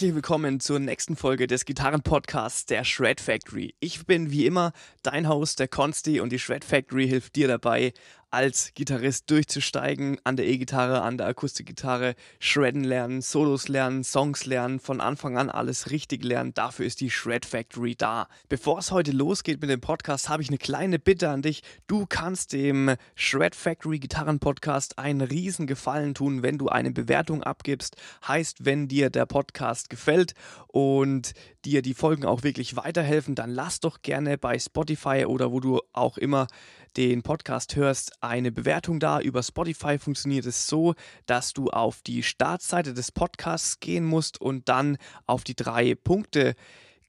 Herzlich willkommen zur nächsten Folge des Gitarrenpodcasts der Shred Factory. Ich bin wie immer dein Host, der Consti, und die Shred Factory hilft dir dabei, als Gitarrist durchzusteigen, an der E-Gitarre, an der Akustikgitarre, shredden lernen, Solos lernen, Songs lernen, von Anfang an alles richtig lernen. Dafür ist die Shred Factory da. Bevor es heute losgeht mit dem Podcast, habe ich eine kleine Bitte an dich. Du kannst dem Shred Factory Gitarren Podcast einen riesen Gefallen tun, wenn du eine Bewertung abgibst. Heißt, wenn dir der Podcast gefällt und dir die Folgen auch wirklich weiterhelfen, dann lass doch gerne bei Spotify oder wo du auch immer den Podcast hörst, eine Bewertung da. Über Spotify funktioniert es so, dass du auf die Startseite des Podcasts gehen musst und dann auf die drei Punkte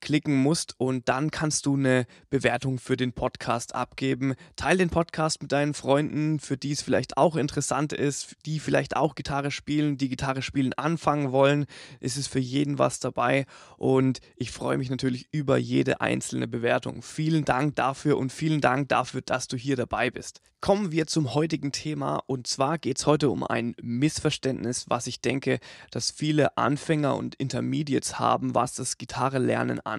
klicken musst und dann kannst du eine Bewertung für den Podcast abgeben. Teil den Podcast mit deinen Freunden, für die es vielleicht auch interessant ist, die vielleicht auch Gitarre spielen, die Gitarre spielen anfangen wollen. Es ist für jeden was dabei und ich freue mich natürlich über jede einzelne Bewertung. Vielen Dank dafür und vielen Dank dafür, dass du hier dabei bist. Kommen wir zum heutigen Thema und zwar geht es heute um ein Missverständnis, was ich denke, dass viele Anfänger und Intermediates haben, was das Gitarrelernen angeht.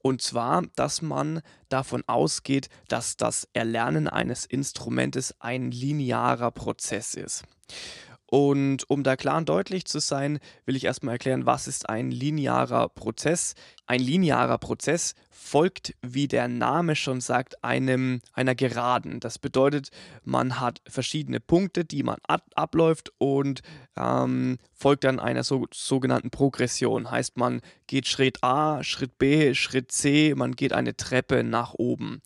Und zwar, dass man davon ausgeht, dass das Erlernen eines Instrumentes ein linearer Prozess ist. Und um da klar und deutlich zu sein, will ich erstmal erklären, was ist ein linearer Prozess. Ein linearer Prozess folgt, wie der Name schon sagt, einem einer Geraden. Das bedeutet, man hat verschiedene Punkte, die man ab abläuft und ähm, folgt dann einer so, sogenannten Progression. Heißt, man geht Schritt A, Schritt B, Schritt C, man geht eine Treppe nach oben.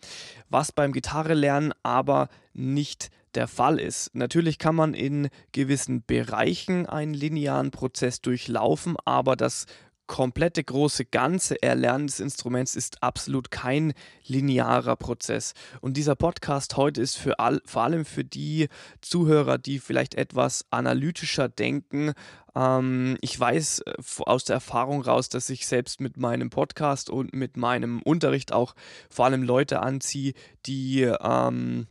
Was beim Gitarrelernen aber nicht der Fall ist. Natürlich kann man in gewissen Bereichen einen linearen Prozess durchlaufen, aber das komplette große ganze Erlernen des Instruments ist absolut kein linearer Prozess. Und dieser Podcast heute ist für all, vor allem für die Zuhörer, die vielleicht etwas analytischer denken. Ähm, ich weiß äh, aus der Erfahrung raus, dass ich selbst mit meinem Podcast und mit meinem Unterricht auch vor allem Leute anziehe, die ähm,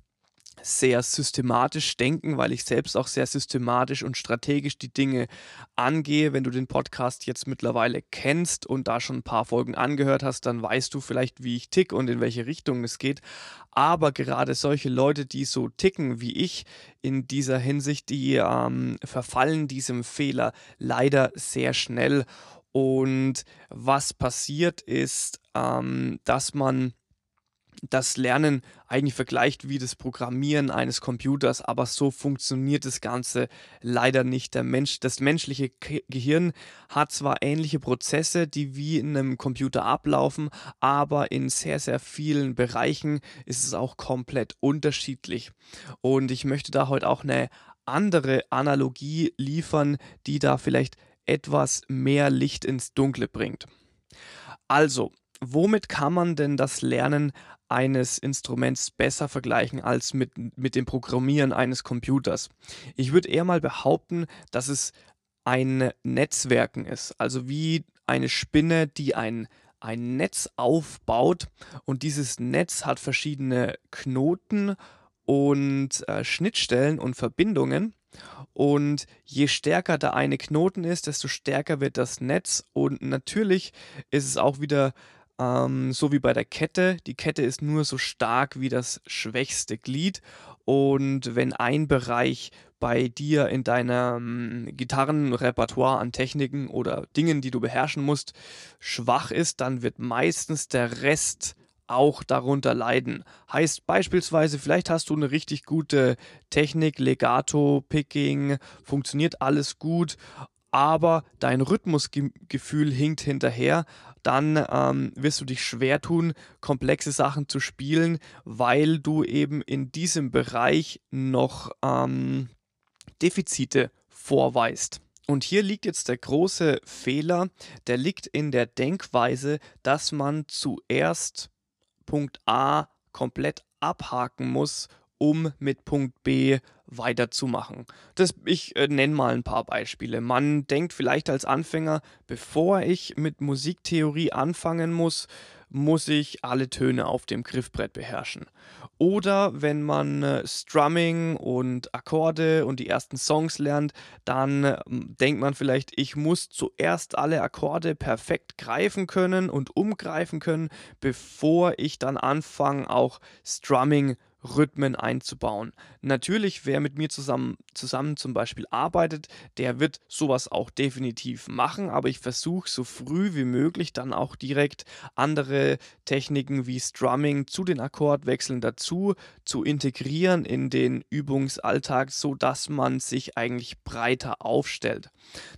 sehr systematisch denken, weil ich selbst auch sehr systematisch und strategisch die Dinge angehe. Wenn du den Podcast jetzt mittlerweile kennst und da schon ein paar Folgen angehört hast, dann weißt du vielleicht, wie ich tick und in welche Richtung es geht. Aber gerade solche Leute, die so ticken wie ich in dieser Hinsicht, die ähm, verfallen diesem Fehler leider sehr schnell. Und was passiert ist, ähm, dass man das Lernen eigentlich vergleicht wie das Programmieren eines Computers, aber so funktioniert das Ganze leider nicht. Der Mensch, das menschliche Gehirn hat zwar ähnliche Prozesse, die wie in einem Computer ablaufen, aber in sehr, sehr vielen Bereichen ist es auch komplett unterschiedlich. Und ich möchte da heute auch eine andere Analogie liefern, die da vielleicht etwas mehr Licht ins Dunkle bringt. Also, womit kann man denn das Lernen eines Instruments besser vergleichen als mit, mit dem Programmieren eines Computers? Ich würde eher mal behaupten, dass es ein Netzwerken ist, also wie eine Spinne, die ein, ein Netz aufbaut und dieses Netz hat verschiedene Knoten und äh, Schnittstellen und Verbindungen. Und je stärker der eine Knoten ist, desto stärker wird das Netz. Und natürlich ist es auch wieder ähm, so wie bei der Kette. Die Kette ist nur so stark wie das schwächste Glied. Und wenn ein Bereich bei dir in deinem Gitarrenrepertoire an Techniken oder Dingen, die du beherrschen musst, schwach ist, dann wird meistens der Rest auch darunter leiden. Heißt beispielsweise, vielleicht hast du eine richtig gute Technik, Legato, Picking, funktioniert alles gut, aber dein Rhythmusgefühl hinkt hinterher, dann ähm, wirst du dich schwer tun, komplexe Sachen zu spielen, weil du eben in diesem Bereich noch ähm, Defizite vorweist. Und hier liegt jetzt der große Fehler, der liegt in der Denkweise, dass man zuerst Punkt A komplett abhaken muss, um mit Punkt B weiterzumachen. Das, ich äh, nenne mal ein paar Beispiele. Man denkt vielleicht als Anfänger, bevor ich mit Musiktheorie anfangen muss, muss ich alle Töne auf dem Griffbrett beherrschen. Oder wenn man äh, Strumming und Akkorde und die ersten Songs lernt, dann äh, denkt man vielleicht, ich muss zuerst alle Akkorde perfekt greifen können und umgreifen können, bevor ich dann anfange, auch Strumming zu Rhythmen einzubauen. Natürlich, wer mit mir zusammen, zusammen zum Beispiel arbeitet, der wird sowas auch definitiv machen, aber ich versuche so früh wie möglich dann auch direkt andere Techniken wie Strumming zu den Akkordwechseln dazu zu integrieren in den Übungsalltag, sodass man sich eigentlich breiter aufstellt.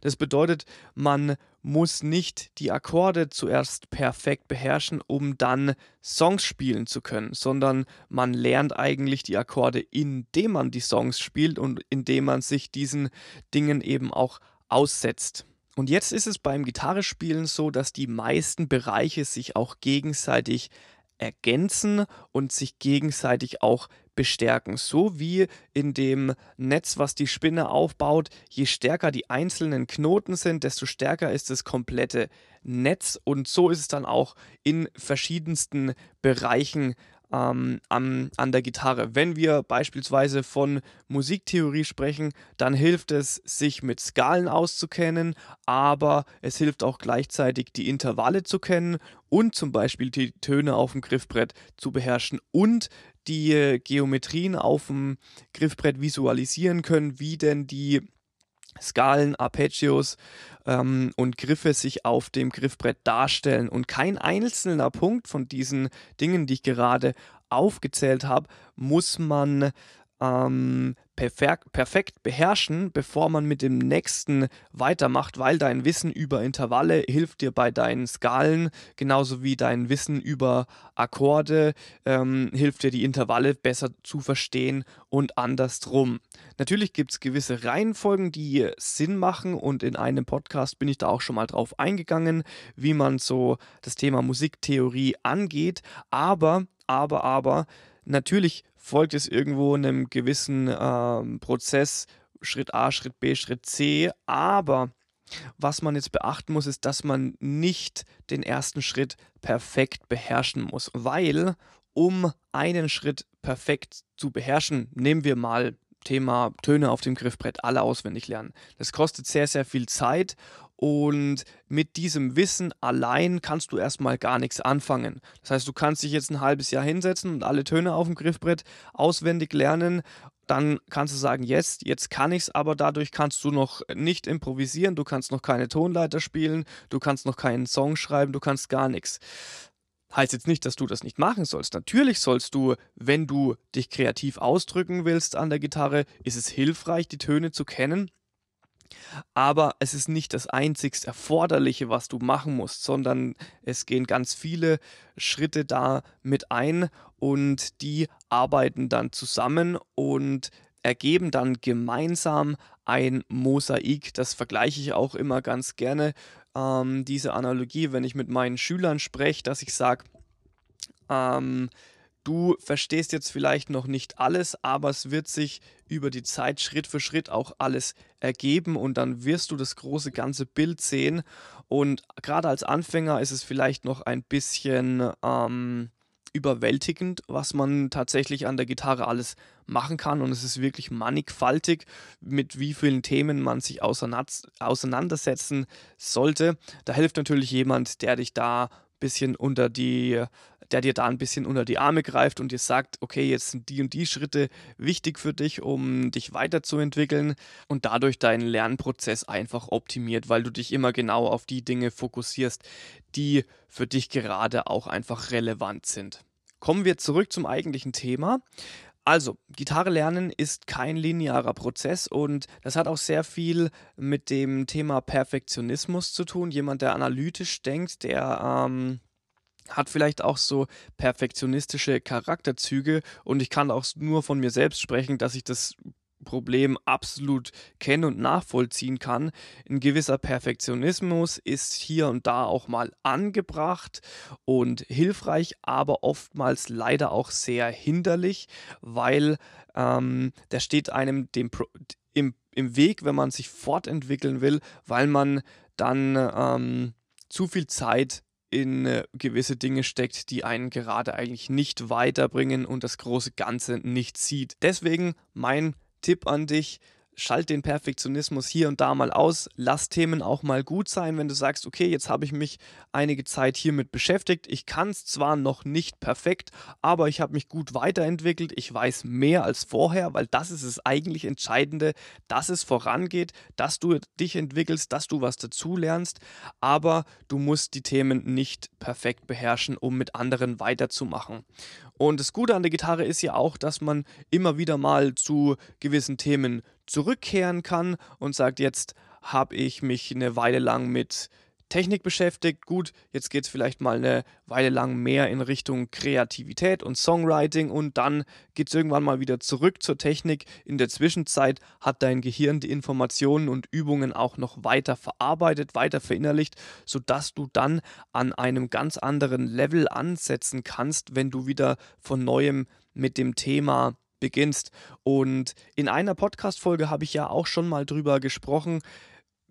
Das bedeutet, man muss nicht die Akkorde zuerst perfekt beherrschen, um dann Songs spielen zu können, sondern man lernt eigentlich die Akkorde, indem man die Songs spielt und indem man sich diesen Dingen eben auch aussetzt. Und jetzt ist es beim Gitarrespielen so, dass die meisten Bereiche sich auch gegenseitig ergänzen und sich gegenseitig auch bestärken. So wie in dem Netz, was die Spinne aufbaut, je stärker die einzelnen Knoten sind, desto stärker ist das komplette Netz. Und so ist es dann auch in verschiedensten Bereichen ähm, an, an der Gitarre. Wenn wir beispielsweise von Musiktheorie sprechen, dann hilft es, sich mit Skalen auszukennen, aber es hilft auch gleichzeitig, die Intervalle zu kennen und zum Beispiel die Töne auf dem Griffbrett zu beherrschen und die Geometrien auf dem Griffbrett visualisieren können, wie denn die Skalen, Arpeggios ähm, und Griffe sich auf dem Griffbrett darstellen. Und kein einzelner Punkt von diesen Dingen, die ich gerade aufgezählt habe, muss man ähm, perfekt, beherrschen, bevor man mit dem nächsten weitermacht, weil dein Wissen über Intervalle hilft dir bei deinen Skalen, genauso wie dein Wissen über Akkorde ähm, hilft dir die Intervalle besser zu verstehen und andersrum. Natürlich gibt es gewisse Reihenfolgen, die Sinn machen und in einem Podcast bin ich da auch schon mal drauf eingegangen, wie man so das Thema Musiktheorie angeht, aber, aber, aber, natürlich folgt es irgendwo einem gewissen ähm, Prozess, Schritt A, Schritt B, Schritt C, aber was man jetzt beachten muss, ist, dass man nicht den ersten Schritt perfekt beherrschen muss, weil um einen Schritt perfekt zu beherrschen, nehmen wir mal Thema Töne auf dem Griffbrett alle auswendig lernen. Das kostet sehr, sehr viel Zeit und mit diesem Wissen allein kannst du erstmal gar nichts anfangen. Das heißt, du kannst dich jetzt ein halbes Jahr hinsetzen und alle Töne auf dem Griffbrett auswendig lernen. Dann kannst du sagen, jetzt, jetzt kann ich es, aber dadurch kannst du noch nicht improvisieren, du kannst noch keine Tonleiter spielen, du kannst noch keinen Song schreiben, du kannst gar nichts. Heißt jetzt nicht, dass du das nicht machen sollst. Natürlich sollst du, wenn du dich kreativ ausdrücken willst an der Gitarre, ist es hilfreich, die Töne zu kennen. Aber es ist nicht das einzigst Erforderliche, was du machen musst, sondern es gehen ganz viele Schritte da mit ein und die arbeiten dann zusammen und ergeben dann gemeinsam ein Mosaik. Das vergleiche ich auch immer ganz gerne, ähm, diese Analogie, wenn ich mit meinen Schülern spreche, dass ich sage, ähm, Du verstehst jetzt vielleicht noch nicht alles, aber es wird sich über die Zeit Schritt für Schritt auch alles ergeben und dann wirst du das große ganze Bild sehen. Und gerade als Anfänger ist es vielleicht noch ein bisschen ähm, überwältigend, was man tatsächlich an der Gitarre alles machen kann. Und es ist wirklich mannigfaltig, mit wie vielen Themen man sich auseinandersetzen sollte. Da hilft natürlich jemand, der dich da ein bisschen unter die der dir da ein bisschen unter die Arme greift und dir sagt, okay, jetzt sind die und die Schritte wichtig für dich, um dich weiterzuentwickeln und dadurch deinen Lernprozess einfach optimiert, weil du dich immer genau auf die Dinge fokussierst, die für dich gerade auch einfach relevant sind. Kommen wir zurück zum eigentlichen Thema. Also, Gitarre lernen ist kein linearer Prozess und das hat auch sehr viel mit dem Thema Perfektionismus zu tun. Jemand, der analytisch denkt, der ähm, hat vielleicht auch so perfektionistische Charakterzüge und ich kann auch nur von mir selbst sprechen, dass ich das Problem absolut kennen und nachvollziehen kann. Ein gewisser Perfektionismus ist hier und da auch mal angebracht und hilfreich, aber oftmals leider auch sehr hinderlich, weil ähm, der steht einem dem Pro im, im Weg, wenn man sich fortentwickeln will, weil man dann ähm, zu viel Zeit in äh, gewisse Dinge steckt, die einen gerade eigentlich nicht weiterbringen und das große Ganze nicht sieht. Deswegen mein Tipp an dich, schalt den Perfektionismus hier und da mal aus, lass Themen auch mal gut sein, wenn du sagst, okay, jetzt habe ich mich einige Zeit hiermit beschäftigt. Ich kann es zwar noch nicht perfekt, aber ich habe mich gut weiterentwickelt. Ich weiß mehr als vorher, weil das ist das eigentlich Entscheidende, dass es vorangeht, dass du dich entwickelst, dass du was dazulernst, aber du musst die Themen nicht perfekt beherrschen, um mit anderen weiterzumachen. Und das Gute an der Gitarre ist ja auch, dass man immer wieder mal zu gewissen Themen zurückkehren kann und sagt, jetzt habe ich mich eine Weile lang mit Technik beschäftigt. Gut, jetzt geht es vielleicht mal eine Weile lang mehr in Richtung Kreativität und Songwriting und dann geht es irgendwann mal wieder zurück zur Technik. In der Zwischenzeit hat dein Gehirn die Informationen und Übungen auch noch weiter verarbeitet, weiter verinnerlicht, sodass du dann an einem ganz anderen Level ansetzen kannst, wenn du wieder von neuem mit dem Thema beginnst. Und in einer Podcast-Folge habe ich ja auch schon mal drüber gesprochen.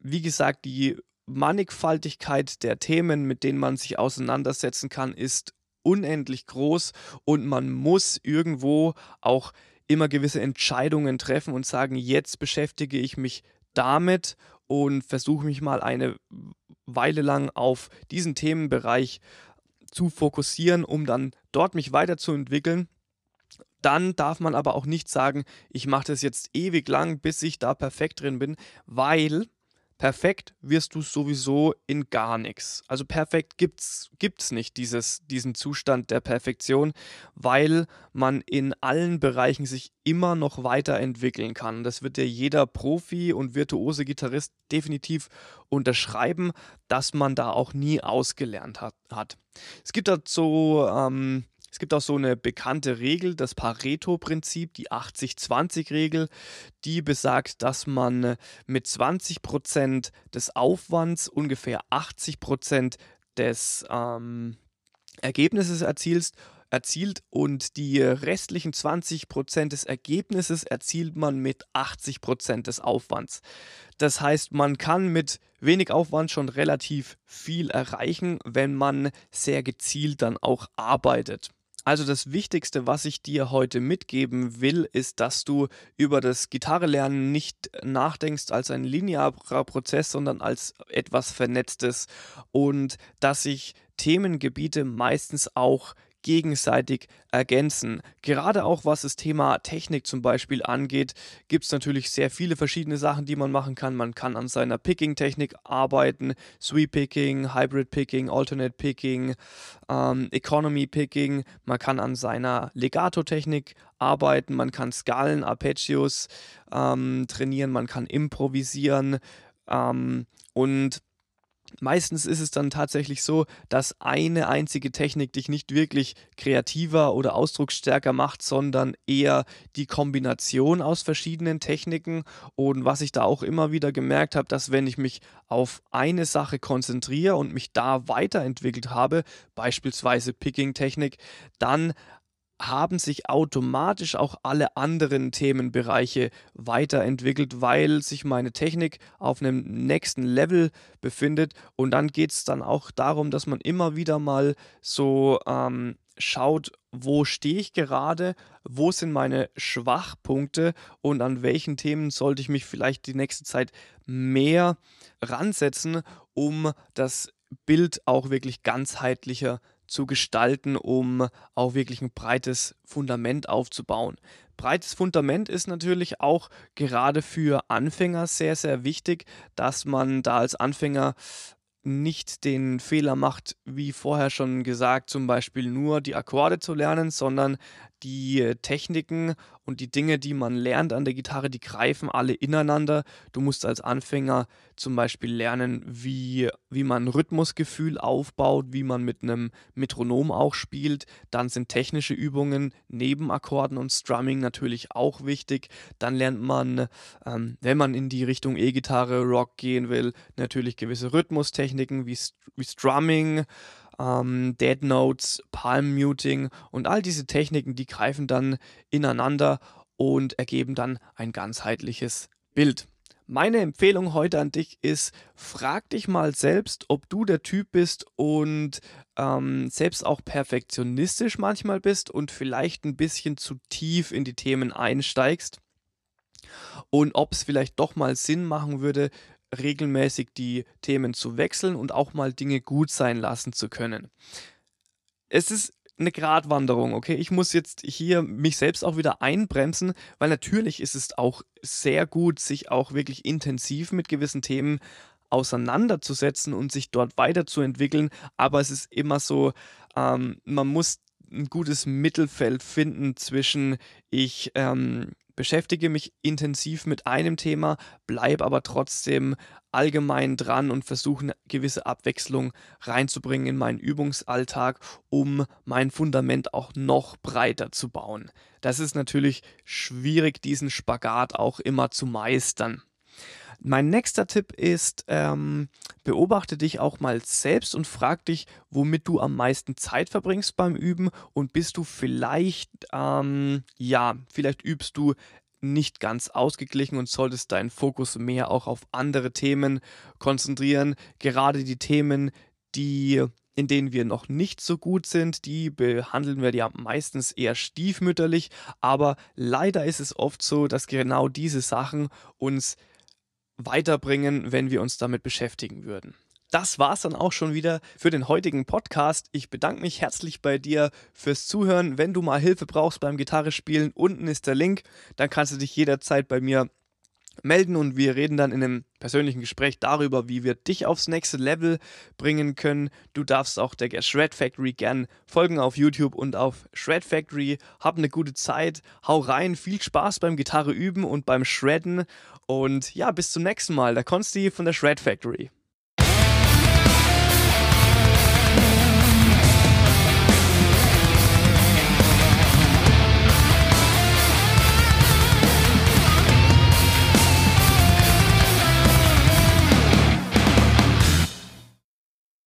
Wie gesagt, die Mannigfaltigkeit der Themen, mit denen man sich auseinandersetzen kann, ist unendlich groß und man muss irgendwo auch immer gewisse Entscheidungen treffen und sagen, jetzt beschäftige ich mich damit und versuche mich mal eine Weile lang auf diesen Themenbereich zu fokussieren, um dann dort mich weiterzuentwickeln dann darf man aber auch nicht sagen, ich mache das jetzt ewig lang, bis ich da perfekt drin bin, weil perfekt wirst du sowieso in gar nichts. Also perfekt gibt es nicht, dieses, diesen Zustand der Perfektion, weil man in allen Bereichen sich immer noch weiterentwickeln kann. Das wird dir jeder Profi und virtuose Gitarrist definitiv unterschreiben, dass man da auch nie ausgelernt hat. hat. Es gibt dazu ähm, es gibt auch so eine bekannte Regel, das Pareto-Prinzip, die 80-20-Regel, die besagt, dass man mit 20% des Aufwands ungefähr 80% des ähm, Ergebnisses erzielst erzielt und die restlichen 20% des Ergebnisses erzielt man mit 80% des Aufwands. Das heißt, man kann mit wenig Aufwand schon relativ viel erreichen, wenn man sehr gezielt dann auch arbeitet. Also das Wichtigste, was ich dir heute mitgeben will, ist, dass du über das Gitarrelernen nicht nachdenkst als ein linearer Prozess, sondern als etwas Vernetztes. Und dass sich Themengebiete meistens auch gegenseitig ergänzen. Gerade auch was das Thema Technik zum Beispiel angeht, gibt es natürlich sehr viele verschiedene Sachen, die man machen kann. Man kann an seiner Picking-Technik arbeiten, Sweep Picking, Hybrid Picking, Alternate Picking, ähm, Economy Picking. Man kann an seiner Legato-Technik arbeiten, man kann Skalen, Arpeggios ähm, trainieren, man kann improvisieren ähm, und Meistens ist es dann tatsächlich so, dass eine einzige Technik dich nicht wirklich kreativer oder ausdrucksstärker macht, sondern eher die Kombination aus verschiedenen Techniken. Und was ich da auch immer wieder gemerkt habe, dass wenn ich mich auf eine Sache konzentriere und mich da weiterentwickelt habe, beispielsweise Picking-Technik, dann haben sich automatisch auch alle anderen Themenbereiche weiterentwickelt, weil sich meine Technik auf einem nächsten Level befindet. Und dann geht es dann auch darum, dass man immer wieder mal so ähm, schaut, wo stehe ich gerade, wo sind meine Schwachpunkte und an welchen Themen sollte ich mich vielleicht die nächste Zeit mehr ransetzen, um das Bild auch wirklich ganzheitlicher zu gestalten, um auch wirklich ein breites Fundament aufzubauen. Breites Fundament ist natürlich auch gerade für Anfänger sehr, sehr wichtig, dass man da als Anfänger nicht den Fehler macht, wie vorher schon gesagt, zum Beispiel nur die Akkorde zu lernen, sondern die Techniken und die Dinge, die man lernt an der Gitarre, die greifen alle ineinander. Du musst als Anfänger zum Beispiel lernen, wie, wie man Rhythmusgefühl aufbaut, wie man mit einem Metronom auch spielt. Dann sind technische Übungen neben Akkorden und Strumming natürlich auch wichtig. Dann lernt man, ähm, wenn man in die Richtung E-Gitarre, Rock gehen will, natürlich gewisse Rhythmustechniken wie, wie Strumming ähm, Dead Notes, Palm Muting und all diese Techniken, die greifen dann ineinander und ergeben dann ein ganzheitliches Bild. Meine Empfehlung heute an dich ist, frag dich mal selbst, ob du der Typ bist und ähm, selbst auch perfektionistisch manchmal bist und vielleicht ein bisschen zu tief in die Themen einsteigst und ob es vielleicht doch mal Sinn machen würde, regelmäßig die Themen zu wechseln und auch mal Dinge gut sein lassen zu können. Es ist eine Gratwanderung, okay? Ich muss jetzt hier mich selbst auch wieder einbremsen, weil natürlich ist es auch sehr gut, sich auch wirklich intensiv mit gewissen Themen auseinanderzusetzen und sich dort weiterzuentwickeln. Aber es ist immer so, ähm, man muss ein gutes Mittelfeld finden zwischen ich ähm, beschäftige mich intensiv mit einem Thema, bleibe aber trotzdem allgemein dran und versuche eine gewisse Abwechslung reinzubringen in meinen Übungsalltag, um mein Fundament auch noch breiter zu bauen. Das ist natürlich schwierig, diesen Spagat auch immer zu meistern. Mein nächster Tipp ist, ähm, beobachte dich auch mal selbst und frag dich, womit du am meisten Zeit verbringst beim Üben und bist du vielleicht, ähm, ja, vielleicht übst du nicht ganz ausgeglichen und solltest deinen Fokus mehr auch auf andere Themen konzentrieren. Gerade die Themen, die in denen wir noch nicht so gut sind, die behandeln wir ja meistens eher stiefmütterlich, aber leider ist es oft so, dass genau diese Sachen uns weiterbringen, wenn wir uns damit beschäftigen würden. Das war's dann auch schon wieder für den heutigen Podcast. Ich bedanke mich herzlich bei dir fürs Zuhören. Wenn du mal Hilfe brauchst beim Gitarre spielen, unten ist der Link. Dann kannst du dich jederzeit bei mir melden und wir reden dann in einem persönlichen Gespräch darüber, wie wir dich aufs nächste Level bringen können. Du darfst auch der Shred Factory gern folgen auf YouTube und auf Shred Factory. Hab eine gute Zeit, hau rein, viel Spaß beim Gitarre üben und beim Shredden und ja, bis zum nächsten Mal. Der Konsti von der Shred Factory.